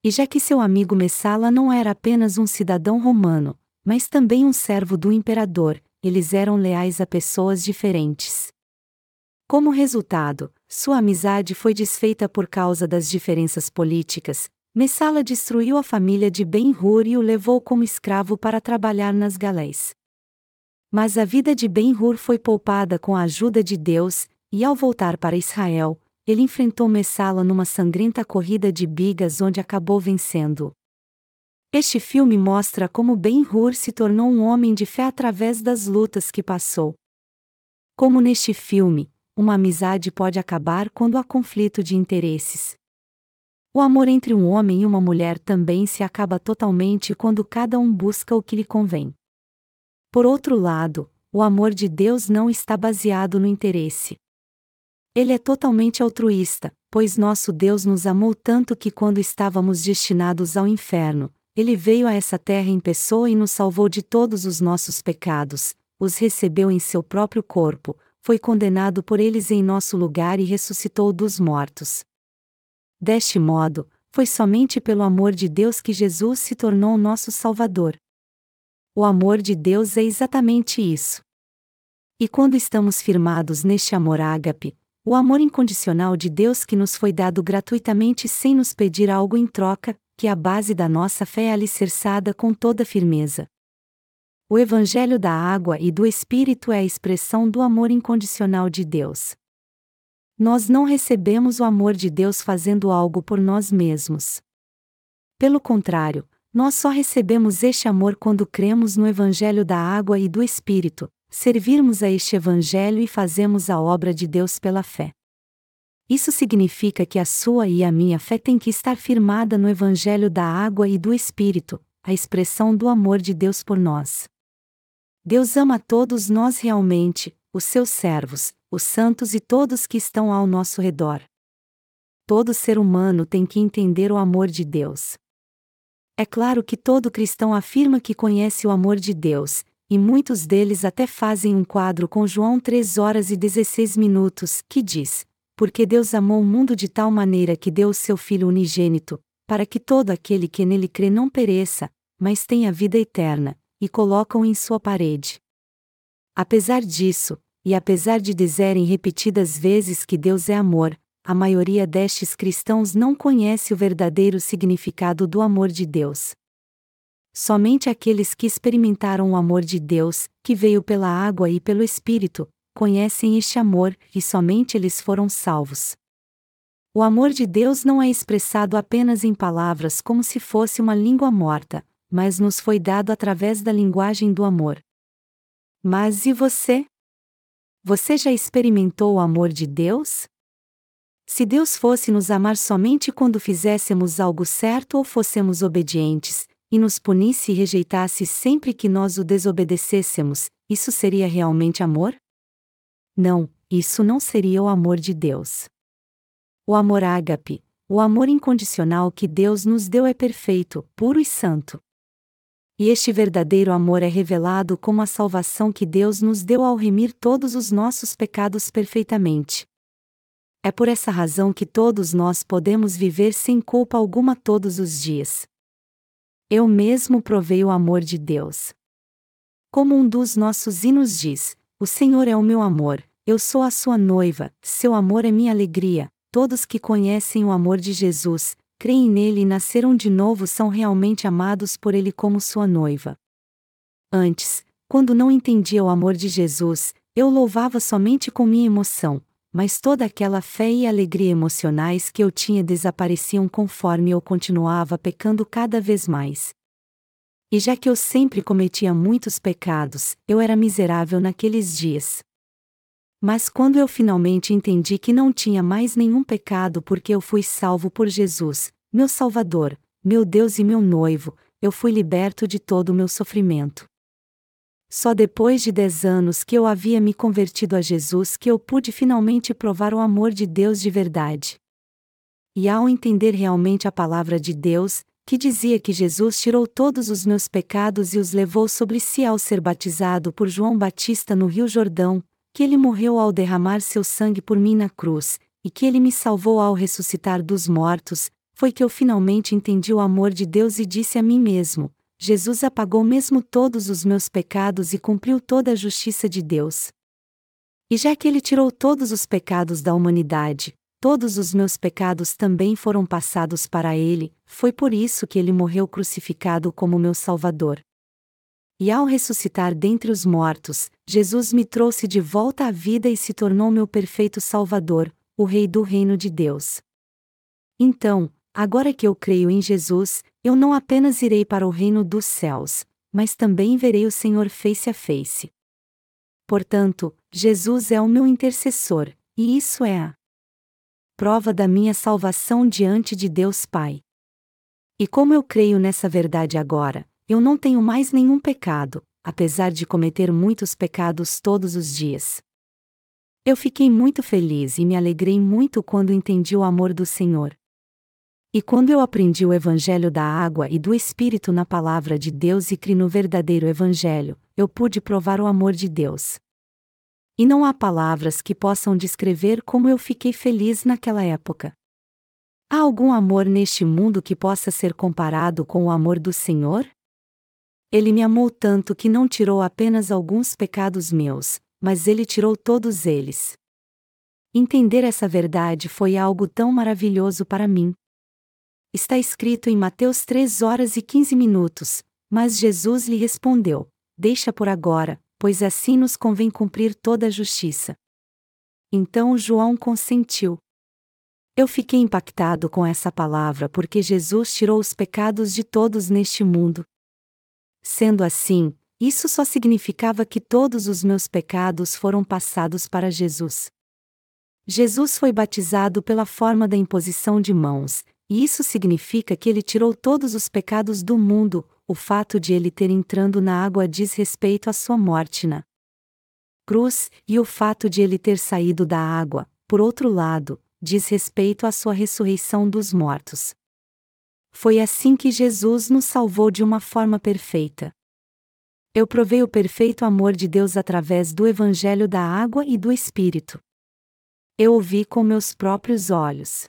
E já que seu amigo Messala não era apenas um cidadão romano, mas também um servo do imperador, eles eram leais a pessoas diferentes. Como resultado, sua amizade foi desfeita por causa das diferenças políticas. Messala destruiu a família de Ben-Hur e o levou como escravo para trabalhar nas galés. Mas a vida de Ben-Hur foi poupada com a ajuda de Deus, e ao voltar para Israel, ele enfrentou Messala numa sangrenta corrida de bigas onde acabou vencendo. Este filme mostra como Ben-Hur se tornou um homem de fé através das lutas que passou. Como neste filme, uma amizade pode acabar quando há conflito de interesses. O amor entre um homem e uma mulher também se acaba totalmente quando cada um busca o que lhe convém. Por outro lado, o amor de Deus não está baseado no interesse. Ele é totalmente altruísta, pois nosso Deus nos amou tanto que quando estávamos destinados ao inferno, ele veio a essa terra em pessoa e nos salvou de todos os nossos pecados, os recebeu em seu próprio corpo, foi condenado por eles em nosso lugar e ressuscitou dos mortos. Deste modo, foi somente pelo amor de Deus que Jesus se tornou nosso Salvador. O amor de Deus é exatamente isso. E quando estamos firmados neste amor ágape, o amor incondicional de Deus que nos foi dado gratuitamente sem nos pedir algo em troca, que a base da nossa fé é alicerçada com toda firmeza. O Evangelho da água e do Espírito é a expressão do amor incondicional de Deus. Nós não recebemos o amor de Deus fazendo algo por nós mesmos. Pelo contrário, nós só recebemos este amor quando cremos no Evangelho da água e do Espírito, servirmos a este Evangelho e fazemos a obra de Deus pela fé. Isso significa que a sua e a minha fé tem que estar firmada no Evangelho da água e do Espírito, a expressão do amor de Deus por nós. Deus ama todos nós realmente, os seus servos, os santos e todos que estão ao nosso redor. Todo ser humano tem que entender o amor de Deus. É claro que todo cristão afirma que conhece o amor de Deus, e muitos deles até fazem um quadro com João 3 horas e 16 minutos, que diz: Porque Deus amou o mundo de tal maneira que deu o seu Filho unigênito, para que todo aquele que nele crê não pereça, mas tenha vida eterna, e colocam em sua parede. Apesar disso, e apesar de dizerem repetidas vezes que Deus é amor, a maioria destes cristãos não conhece o verdadeiro significado do amor de Deus. Somente aqueles que experimentaram o amor de Deus, que veio pela água e pelo Espírito, conhecem este amor, e somente eles foram salvos. O amor de Deus não é expressado apenas em palavras como se fosse uma língua morta, mas nos foi dado através da linguagem do amor. Mas e você? Você já experimentou o amor de Deus? Se Deus fosse nos amar somente quando fizéssemos algo certo ou fôssemos obedientes, e nos punisse e rejeitasse sempre que nós o desobedecêssemos, isso seria realmente amor? Não, isso não seria o amor de Deus. O amor ágape, o amor incondicional que Deus nos deu é perfeito, puro e santo. E este verdadeiro amor é revelado como a salvação que Deus nos deu ao remir todos os nossos pecados perfeitamente. É por essa razão que todos nós podemos viver sem culpa alguma todos os dias. Eu mesmo provei o amor de Deus. Como um dos nossos hinos diz: O Senhor é o meu amor, eu sou a sua noiva, seu amor é minha alegria. Todos que conhecem o amor de Jesus, creem nele e nasceram de novo são realmente amados por ele como sua noiva. Antes, quando não entendia o amor de Jesus, eu louvava somente com minha emoção, mas toda aquela fé e alegria emocionais que eu tinha desapareciam conforme eu continuava pecando cada vez mais. E já que eu sempre cometia muitos pecados, eu era miserável naqueles dias. Mas quando eu finalmente entendi que não tinha mais nenhum pecado porque eu fui salvo por Jesus, meu Salvador, meu Deus e meu noivo, eu fui liberto de todo o meu sofrimento. Só depois de dez anos que eu havia me convertido a Jesus que eu pude finalmente provar o amor de Deus de verdade. E ao entender realmente a palavra de Deus, que dizia que Jesus tirou todos os meus pecados e os levou sobre si ao ser batizado por João Batista no Rio Jordão, que ele morreu ao derramar seu sangue por mim na cruz, e que ele me salvou ao ressuscitar dos mortos, foi que eu finalmente entendi o amor de Deus e disse a mim mesmo: Jesus apagou mesmo todos os meus pecados e cumpriu toda a justiça de Deus. E já que ele tirou todos os pecados da humanidade, todos os meus pecados também foram passados para ele, foi por isso que ele morreu crucificado como meu Salvador. E ao ressuscitar dentre os mortos, Jesus me trouxe de volta à vida e se tornou meu perfeito Salvador, o Rei do Reino de Deus. Então, agora que eu creio em Jesus, eu não apenas irei para o reino dos céus, mas também verei o Senhor face a face. Portanto, Jesus é o meu intercessor, e isso é a prova da minha salvação diante de Deus Pai. E como eu creio nessa verdade agora, eu não tenho mais nenhum pecado, apesar de cometer muitos pecados todos os dias. Eu fiquei muito feliz e me alegrei muito quando entendi o amor do Senhor. E quando eu aprendi o Evangelho da água e do Espírito na palavra de Deus e criei no verdadeiro Evangelho, eu pude provar o amor de Deus. E não há palavras que possam descrever como eu fiquei feliz naquela época. Há algum amor neste mundo que possa ser comparado com o amor do Senhor? Ele me amou tanto que não tirou apenas alguns pecados meus, mas ele tirou todos eles. Entender essa verdade foi algo tão maravilhoso para mim. Está escrito em Mateus 3 horas e 15 minutos, mas Jesus lhe respondeu: Deixa por agora, pois assim nos convém cumprir toda a justiça. Então João consentiu. Eu fiquei impactado com essa palavra porque Jesus tirou os pecados de todos neste mundo. Sendo assim, isso só significava que todos os meus pecados foram passados para Jesus. Jesus foi batizado pela forma da imposição de mãos, e isso significa que ele tirou todos os pecados do mundo, o fato de ele ter entrando na água diz respeito à sua morte na cruz, e o fato de ele ter saído da água, por outro lado, diz respeito à sua ressurreição dos mortos. Foi assim que Jesus nos salvou de uma forma perfeita. Eu provei o perfeito amor de Deus através do Evangelho da água e do Espírito. Eu ouvi com meus próprios olhos.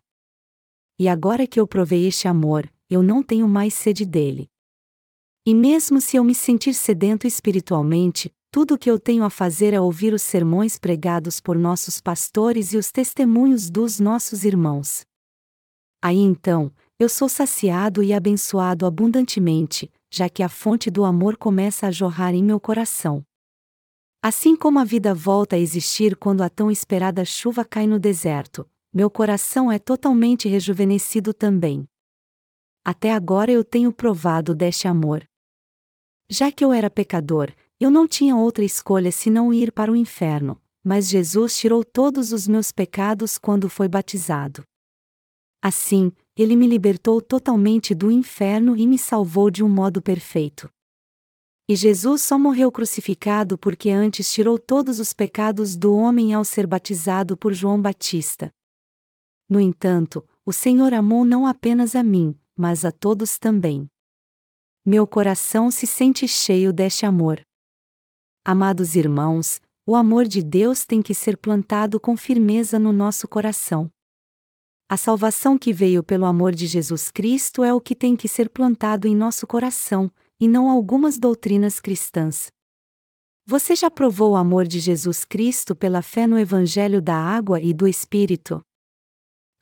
E agora que eu provei este amor, eu não tenho mais sede dele. E mesmo se eu me sentir sedento espiritualmente, tudo o que eu tenho a fazer é ouvir os sermões pregados por nossos pastores e os testemunhos dos nossos irmãos. Aí então, eu sou saciado e abençoado abundantemente, já que a fonte do amor começa a jorrar em meu coração. Assim como a vida volta a existir quando a tão esperada chuva cai no deserto, meu coração é totalmente rejuvenescido também. Até agora eu tenho provado deste amor. Já que eu era pecador, eu não tinha outra escolha senão ir para o inferno, mas Jesus tirou todos os meus pecados quando foi batizado. Assim, ele me libertou totalmente do inferno e me salvou de um modo perfeito. E Jesus só morreu crucificado porque antes tirou todos os pecados do homem ao ser batizado por João Batista. No entanto, o Senhor amou não apenas a mim, mas a todos também meu coração se sente cheio deste amor. Amados irmãos, o amor de Deus tem que ser plantado com firmeza no nosso coração. A salvação que veio pelo amor de Jesus Cristo é o que tem que ser plantado em nosso coração, e não algumas doutrinas cristãs. Você já provou o amor de Jesus Cristo pela fé no Evangelho da Água e do Espírito?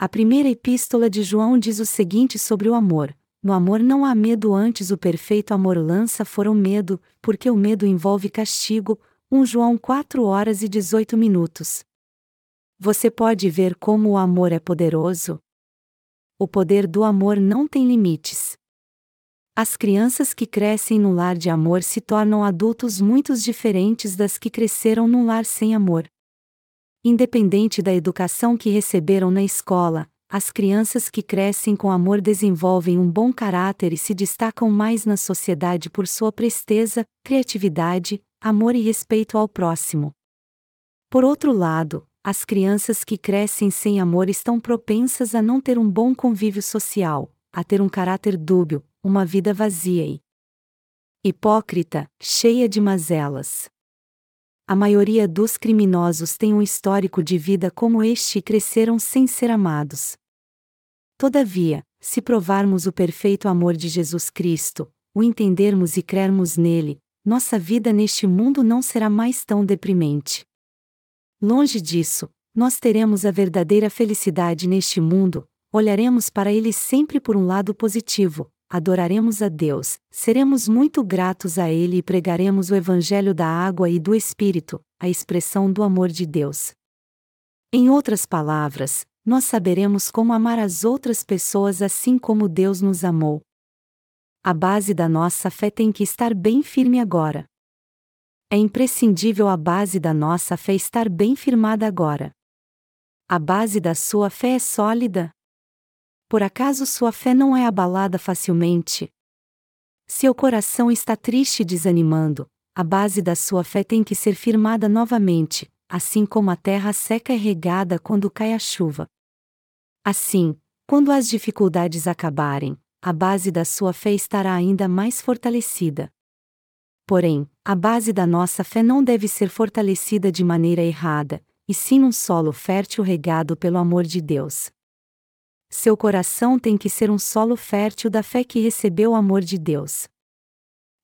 A primeira epístola de João diz o seguinte sobre o amor: no amor não há medo, antes o perfeito amor lança fora o medo, porque o medo envolve castigo. 1 João 4 horas e 18 minutos. Você pode ver como o amor é poderoso? O poder do amor não tem limites. As crianças que crescem no lar de amor se tornam adultos muito diferentes das que cresceram num lar sem amor. Independente da educação que receberam na escola, as crianças que crescem com amor desenvolvem um bom caráter e se destacam mais na sociedade por sua presteza, criatividade, amor e respeito ao próximo. Por outro lado, as crianças que crescem sem amor estão propensas a não ter um bom convívio social, a ter um caráter dúbio, uma vida vazia e hipócrita, cheia de mazelas. A maioria dos criminosos tem um histórico de vida como este e cresceram sem ser amados. Todavia, se provarmos o perfeito amor de Jesus Cristo, o entendermos e crermos nele, nossa vida neste mundo não será mais tão deprimente. Longe disso, nós teremos a verdadeira felicidade neste mundo, olharemos para ele sempre por um lado positivo, adoraremos a Deus, seremos muito gratos a Ele e pregaremos o Evangelho da água e do Espírito, a expressão do amor de Deus. Em outras palavras, nós saberemos como amar as outras pessoas assim como Deus nos amou. A base da nossa fé tem que estar bem firme agora. É imprescindível a base da nossa fé estar bem firmada agora. A base da sua fé é sólida? Por acaso sua fé não é abalada facilmente? Seu coração está triste e desanimando, a base da sua fé tem que ser firmada novamente, assim como a terra seca é regada quando cai a chuva. Assim, quando as dificuldades acabarem, a base da sua fé estará ainda mais fortalecida. Porém, a base da nossa fé não deve ser fortalecida de maneira errada, e sim num solo fértil regado pelo amor de Deus. Seu coração tem que ser um solo fértil da fé que recebeu o amor de Deus.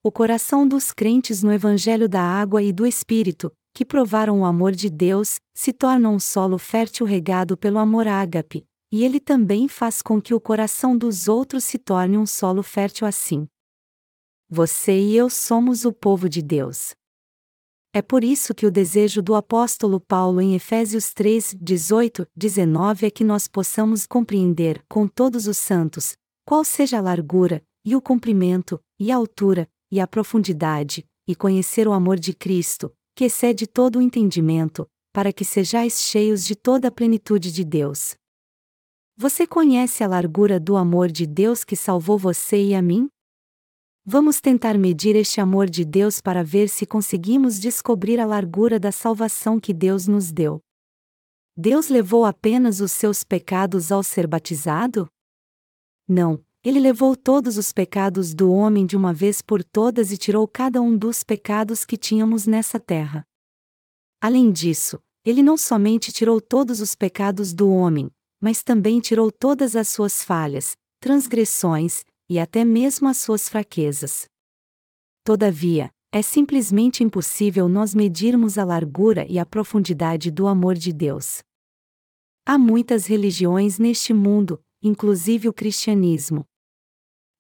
O coração dos crentes no Evangelho da Água e do Espírito, que provaram o amor de Deus, se torna um solo fértil regado pelo amor ágape, e ele também faz com que o coração dos outros se torne um solo fértil assim. Você e eu somos o povo de Deus. É por isso que o desejo do apóstolo Paulo em Efésios 3, 18, 19 é que nós possamos compreender, com todos os santos, qual seja a largura, e o comprimento, e a altura, e a profundidade, e conhecer o amor de Cristo, que excede todo o entendimento, para que sejais cheios de toda a plenitude de Deus. Você conhece a largura do amor de Deus que salvou você e a mim? Vamos tentar medir este amor de Deus para ver se conseguimos descobrir a largura da salvação que Deus nos deu. Deus levou apenas os seus pecados ao ser batizado? Não, ele levou todos os pecados do homem de uma vez por todas e tirou cada um dos pecados que tínhamos nessa terra. Além disso, ele não somente tirou todos os pecados do homem, mas também tirou todas as suas falhas, transgressões, e até mesmo as suas fraquezas. Todavia, é simplesmente impossível nós medirmos a largura e a profundidade do amor de Deus. Há muitas religiões neste mundo, inclusive o cristianismo.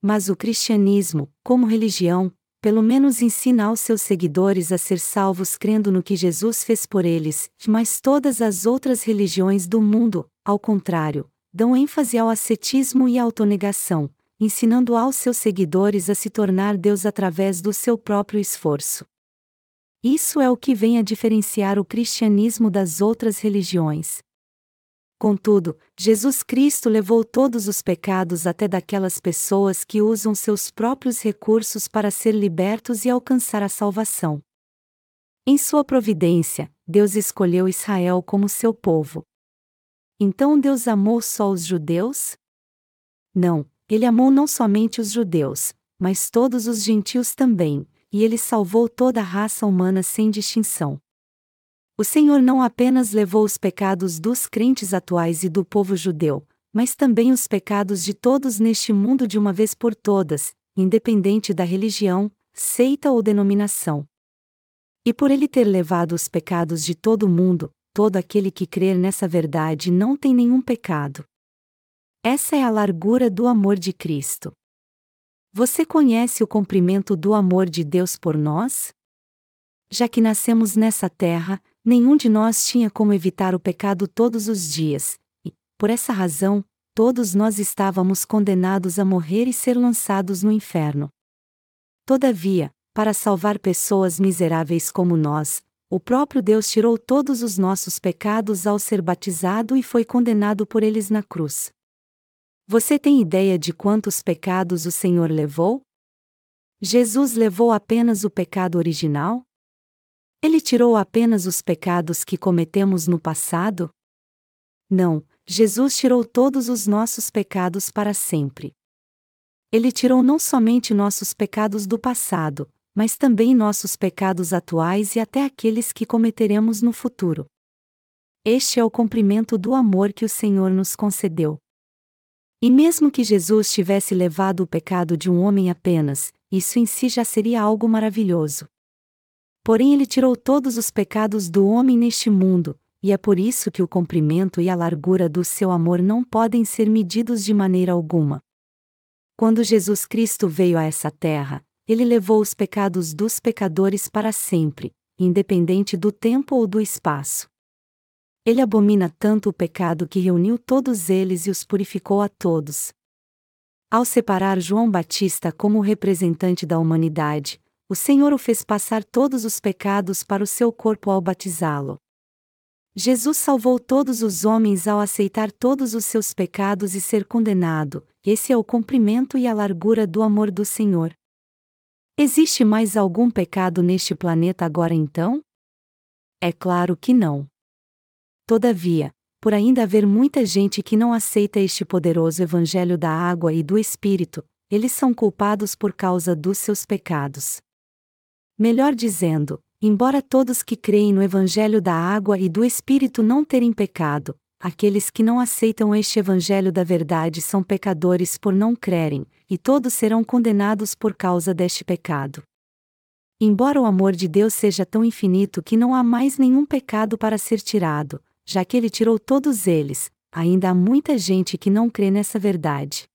Mas o cristianismo, como religião, pelo menos ensina aos seus seguidores a ser salvos crendo no que Jesus fez por eles, mas todas as outras religiões do mundo, ao contrário, dão ênfase ao ascetismo e à autonegação, ensinando aos seus seguidores a se tornar Deus através do seu próprio esforço. Isso é o que vem a diferenciar o cristianismo das outras religiões. Contudo, Jesus Cristo levou todos os pecados até daquelas pessoas que usam seus próprios recursos para ser libertos e alcançar a salvação. Em sua providência, Deus escolheu Israel como seu povo. Então Deus amou só os judeus? Não, ele amou não somente os judeus, mas todos os gentios também, e ele salvou toda a raça humana sem distinção. O Senhor não apenas levou os pecados dos crentes atuais e do povo judeu, mas também os pecados de todos neste mundo de uma vez por todas, independente da religião, seita ou denominação. E por ele ter levado os pecados de todo o mundo, todo aquele que crer nessa verdade não tem nenhum pecado. Essa é a largura do amor de Cristo. Você conhece o comprimento do amor de Deus por nós? Já que nascemos nessa terra, nenhum de nós tinha como evitar o pecado todos os dias, e, por essa razão, todos nós estávamos condenados a morrer e ser lançados no inferno. Todavia, para salvar pessoas miseráveis como nós, o próprio Deus tirou todos os nossos pecados ao ser batizado e foi condenado por eles na cruz. Você tem ideia de quantos pecados o Senhor levou? Jesus levou apenas o pecado original? Ele tirou apenas os pecados que cometemos no passado? Não, Jesus tirou todos os nossos pecados para sempre. Ele tirou não somente nossos pecados do passado, mas também nossos pecados atuais e até aqueles que cometeremos no futuro. Este é o cumprimento do amor que o Senhor nos concedeu. E mesmo que Jesus tivesse levado o pecado de um homem apenas, isso em si já seria algo maravilhoso. Porém, ele tirou todos os pecados do homem neste mundo, e é por isso que o comprimento e a largura do seu amor não podem ser medidos de maneira alguma. Quando Jesus Cristo veio a essa terra, ele levou os pecados dos pecadores para sempre, independente do tempo ou do espaço. Ele abomina tanto o pecado que reuniu todos eles e os purificou a todos. Ao separar João Batista como representante da humanidade, o Senhor o fez passar todos os pecados para o seu corpo ao batizá-lo. Jesus salvou todos os homens ao aceitar todos os seus pecados e ser condenado, esse é o comprimento e a largura do amor do Senhor. Existe mais algum pecado neste planeta agora então? É claro que não. Todavia, por ainda haver muita gente que não aceita este poderoso Evangelho da água e do Espírito, eles são culpados por causa dos seus pecados. Melhor dizendo, embora todos que creem no Evangelho da água e do Espírito não terem pecado, aqueles que não aceitam este Evangelho da verdade são pecadores por não crerem, e todos serão condenados por causa deste pecado. Embora o amor de Deus seja tão infinito que não há mais nenhum pecado para ser tirado, já que ele tirou todos eles, ainda há muita gente que não crê nessa verdade.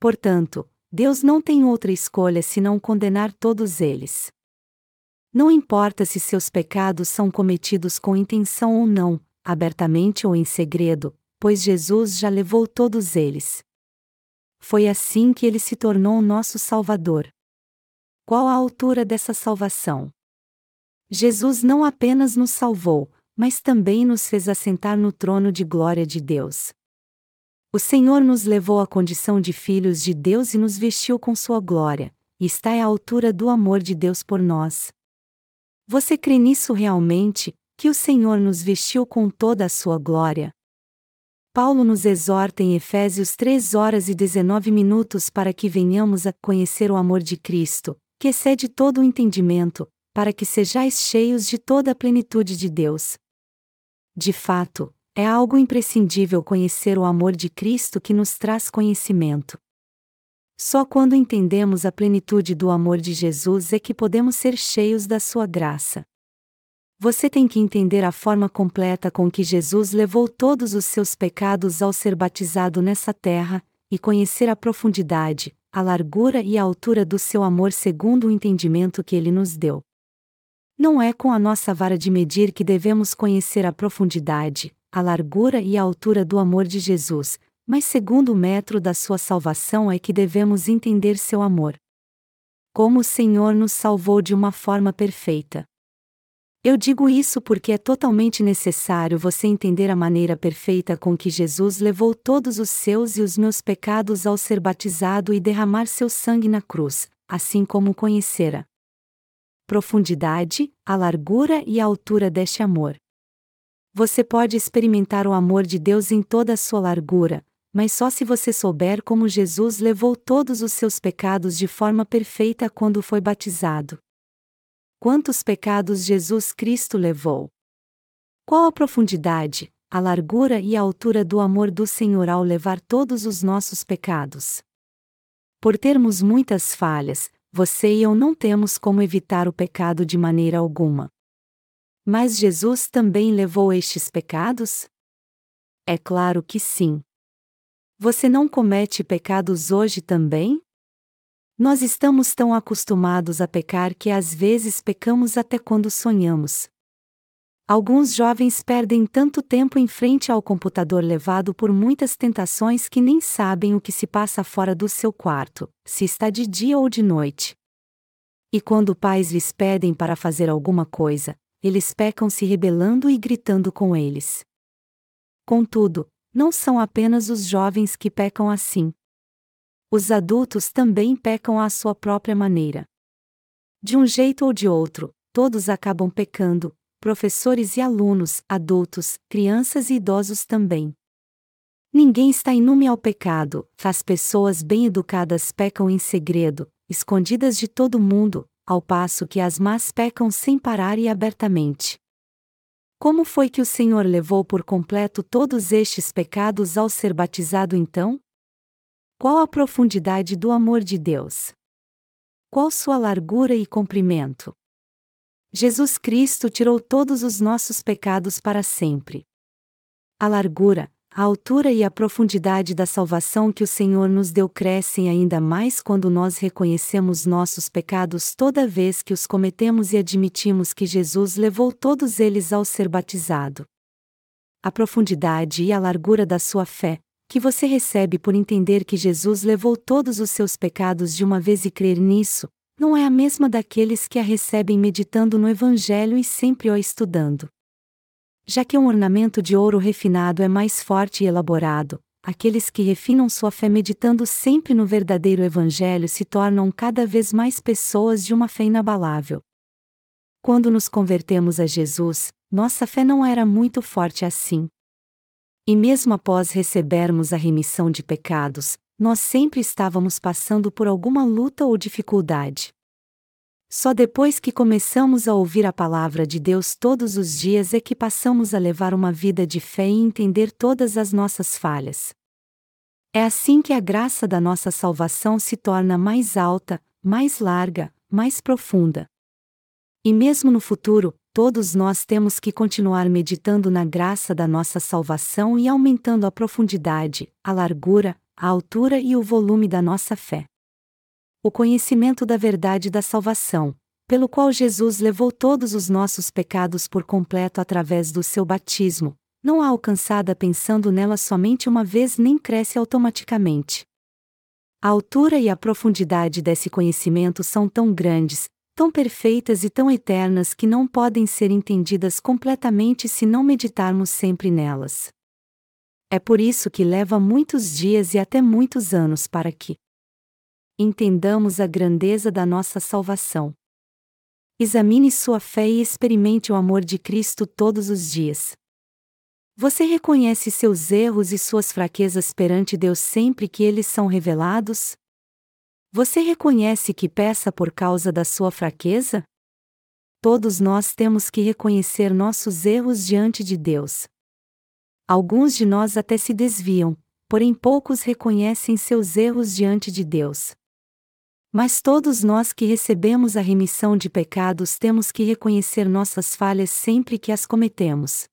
Portanto, Deus não tem outra escolha senão condenar todos eles. Não importa se seus pecados são cometidos com intenção ou não, abertamente ou em segredo, pois Jesus já levou todos eles. Foi assim que ele se tornou nosso Salvador. Qual a altura dessa salvação? Jesus não apenas nos salvou, mas também nos fez assentar no trono de glória de Deus. O Senhor nos levou à condição de filhos de Deus e nos vestiu com sua glória, e está à altura do amor de Deus por nós. Você crê nisso realmente, que o Senhor nos vestiu com toda a sua glória? Paulo nos exorta em Efésios 3 horas e 19 minutos para que venhamos a conhecer o amor de Cristo, que excede todo o entendimento, para que sejais cheios de toda a plenitude de Deus. De fato, é algo imprescindível conhecer o amor de Cristo que nos traz conhecimento. Só quando entendemos a plenitude do amor de Jesus é que podemos ser cheios da sua graça. Você tem que entender a forma completa com que Jesus levou todos os seus pecados ao ser batizado nessa terra, e conhecer a profundidade, a largura e a altura do seu amor segundo o entendimento que ele nos deu. Não é com a nossa vara de medir que devemos conhecer a profundidade, a largura e a altura do amor de Jesus, mas segundo o metro da sua salvação é que devemos entender seu amor. Como o Senhor nos salvou de uma forma perfeita. Eu digo isso porque é totalmente necessário você entender a maneira perfeita com que Jesus levou todos os seus e os meus pecados ao ser batizado e derramar seu sangue na cruz, assim como conhecera profundidade, a largura e a altura deste amor. Você pode experimentar o amor de Deus em toda a sua largura, mas só se você souber como Jesus levou todos os seus pecados de forma perfeita quando foi batizado. Quantos pecados Jesus Cristo levou? Qual a profundidade, a largura e a altura do amor do Senhor ao levar todos os nossos pecados? Por termos muitas falhas, você e eu não temos como evitar o pecado de maneira alguma. Mas Jesus também levou estes pecados? É claro que sim. Você não comete pecados hoje também? Nós estamos tão acostumados a pecar que às vezes pecamos até quando sonhamos. Alguns jovens perdem tanto tempo em frente ao computador levado por muitas tentações que nem sabem o que se passa fora do seu quarto, se está de dia ou de noite. E quando pais lhes pedem para fazer alguma coisa, eles pecam se rebelando e gritando com eles. Contudo, não são apenas os jovens que pecam assim. Os adultos também pecam à sua própria maneira. De um jeito ou de outro, todos acabam pecando, professores e alunos, adultos, crianças e idosos também. Ninguém está inúme ao pecado, as pessoas bem educadas pecam em segredo, escondidas de todo mundo, ao passo que as más pecam sem parar e abertamente. Como foi que o Senhor levou por completo todos estes pecados ao ser batizado então? Qual a profundidade do amor de Deus? Qual sua largura e comprimento? Jesus Cristo tirou todos os nossos pecados para sempre. A largura, a altura e a profundidade da salvação que o Senhor nos deu crescem ainda mais quando nós reconhecemos nossos pecados toda vez que os cometemos e admitimos que Jesus levou todos eles ao ser batizado. A profundidade e a largura da sua fé, que você recebe por entender que Jesus levou todos os seus pecados de uma vez e crer nisso, não é a mesma daqueles que a recebem meditando no Evangelho e sempre o estudando. Já que um ornamento de ouro refinado é mais forte e elaborado, aqueles que refinam sua fé meditando sempre no verdadeiro Evangelho se tornam cada vez mais pessoas de uma fé inabalável. Quando nos convertemos a Jesus, nossa fé não era muito forte assim. E mesmo após recebermos a remissão de pecados, nós sempre estávamos passando por alguma luta ou dificuldade. Só depois que começamos a ouvir a palavra de Deus todos os dias é que passamos a levar uma vida de fé e entender todas as nossas falhas. É assim que a graça da nossa salvação se torna mais alta, mais larga, mais profunda. E mesmo no futuro, todos nós temos que continuar meditando na graça da nossa salvação e aumentando a profundidade, a largura, a altura e o volume da nossa fé. O conhecimento da verdade da salvação, pelo qual Jesus levou todos os nossos pecados por completo através do seu batismo, não a alcançada pensando nela somente uma vez nem cresce automaticamente. A altura e a profundidade desse conhecimento são tão grandes, tão perfeitas e tão eternas que não podem ser entendidas completamente se não meditarmos sempre nelas. É por isso que leva muitos dias e até muitos anos para que entendamos a grandeza da nossa salvação. Examine sua fé e experimente o amor de Cristo todos os dias. Você reconhece seus erros e suas fraquezas perante Deus sempre que eles são revelados? Você reconhece que peça por causa da sua fraqueza? Todos nós temos que reconhecer nossos erros diante de Deus. Alguns de nós até se desviam, porém poucos reconhecem seus erros diante de Deus. Mas todos nós que recebemos a remissão de pecados temos que reconhecer nossas falhas sempre que as cometemos.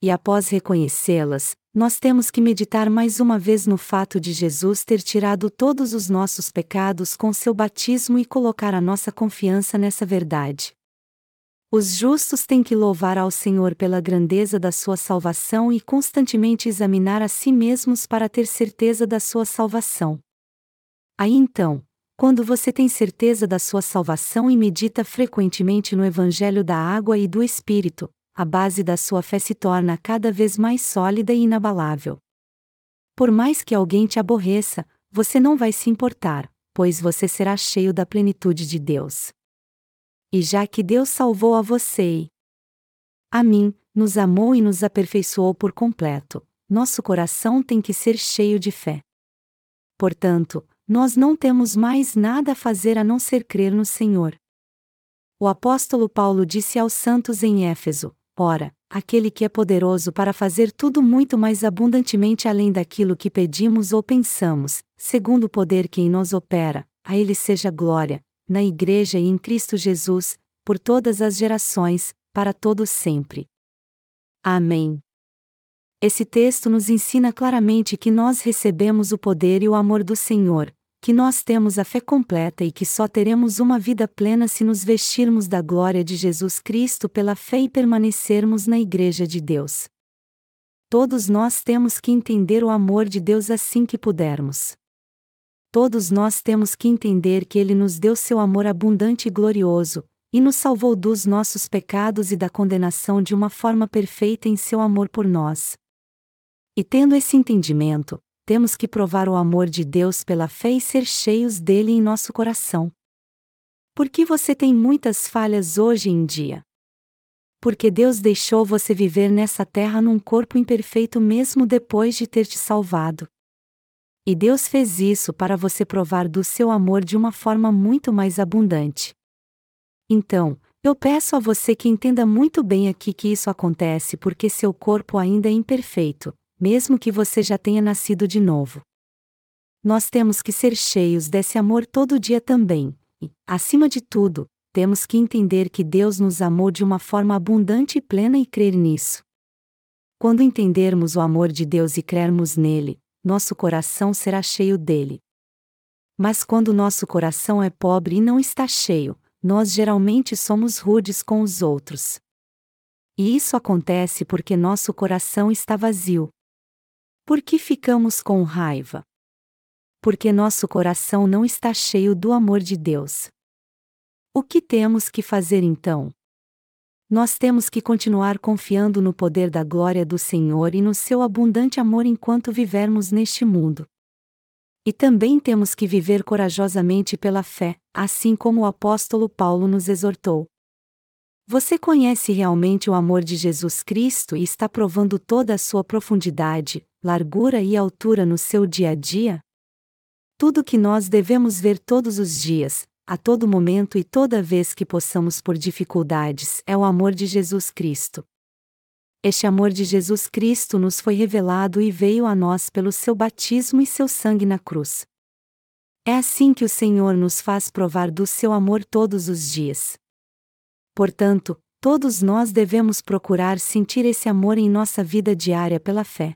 E após reconhecê-las, nós temos que meditar mais uma vez no fato de Jesus ter tirado todos os nossos pecados com seu batismo e colocar a nossa confiança nessa verdade. Os justos têm que louvar ao Senhor pela grandeza da sua salvação e constantemente examinar a si mesmos para ter certeza da sua salvação. Aí então, quando você tem certeza da sua salvação e medita frequentemente no Evangelho da Água e do Espírito, a base da sua fé se torna cada vez mais sólida e inabalável. Por mais que alguém te aborreça, você não vai se importar, pois você será cheio da plenitude de Deus. E já que Deus salvou a você e a mim, nos amou e nos aperfeiçoou por completo, nosso coração tem que ser cheio de fé. Portanto, nós não temos mais nada a fazer a não ser crer no Senhor. O apóstolo Paulo disse aos santos em Éfeso: Ora, aquele que é poderoso para fazer tudo muito mais abundantemente além daquilo que pedimos ou pensamos, segundo o poder que em nós opera, a Ele seja glória, na Igreja e em Cristo Jesus, por todas as gerações, para todos sempre. Amém. Esse texto nos ensina claramente que nós recebemos o poder e o amor do Senhor, que nós temos a fé completa e que só teremos uma vida plena se nos vestirmos da glória de Jesus Cristo pela fé e permanecermos na Igreja de Deus. Todos nós temos que entender o amor de Deus assim que pudermos. Todos nós temos que entender que Ele nos deu seu amor abundante e glorioso, e nos salvou dos nossos pecados e da condenação de uma forma perfeita em seu amor por nós. E tendo esse entendimento, temos que provar o amor de Deus pela fé e ser cheios dele em nosso coração. Por que você tem muitas falhas hoje em dia? Porque Deus deixou você viver nessa terra num corpo imperfeito mesmo depois de ter te salvado. E Deus fez isso para você provar do seu amor de uma forma muito mais abundante. Então, eu peço a você que entenda muito bem aqui que isso acontece porque seu corpo ainda é imperfeito, mesmo que você já tenha nascido de novo. Nós temos que ser cheios desse amor todo dia também, e, acima de tudo, temos que entender que Deus nos amou de uma forma abundante e plena e crer nisso. Quando entendermos o amor de Deus e crermos nele, nosso coração será cheio dele. Mas quando nosso coração é pobre e não está cheio, nós geralmente somos rudes com os outros. E isso acontece porque nosso coração está vazio. Por que ficamos com raiva? Porque nosso coração não está cheio do amor de Deus. O que temos que fazer então? Nós temos que continuar confiando no poder da glória do Senhor e no seu abundante amor enquanto vivermos neste mundo. E também temos que viver corajosamente pela fé, assim como o apóstolo Paulo nos exortou. Você conhece realmente o amor de Jesus Cristo e está provando toda a sua profundidade, largura e altura no seu dia a dia? Tudo que nós devemos ver todos os dias, a todo momento e toda vez que possamos por dificuldades, é o amor de Jesus Cristo. Este amor de Jesus Cristo nos foi revelado e veio a nós pelo seu batismo e seu sangue na cruz. É assim que o Senhor nos faz provar do seu amor todos os dias. Portanto, todos nós devemos procurar sentir esse amor em nossa vida diária pela fé.